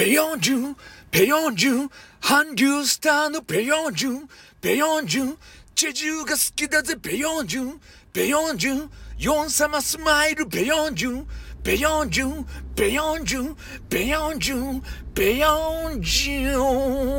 ペヨンジュン、ペヨンジュン、韓流スターのペヨンジュン、ペヨンジュン、チェジュが好きだぜペヨンジュン、ペヨンジュン、ヨン様スマイルペヨンジュン、ペヨンジュン、ペヨンジュン、ペヨンジュン、ペヨンジュン。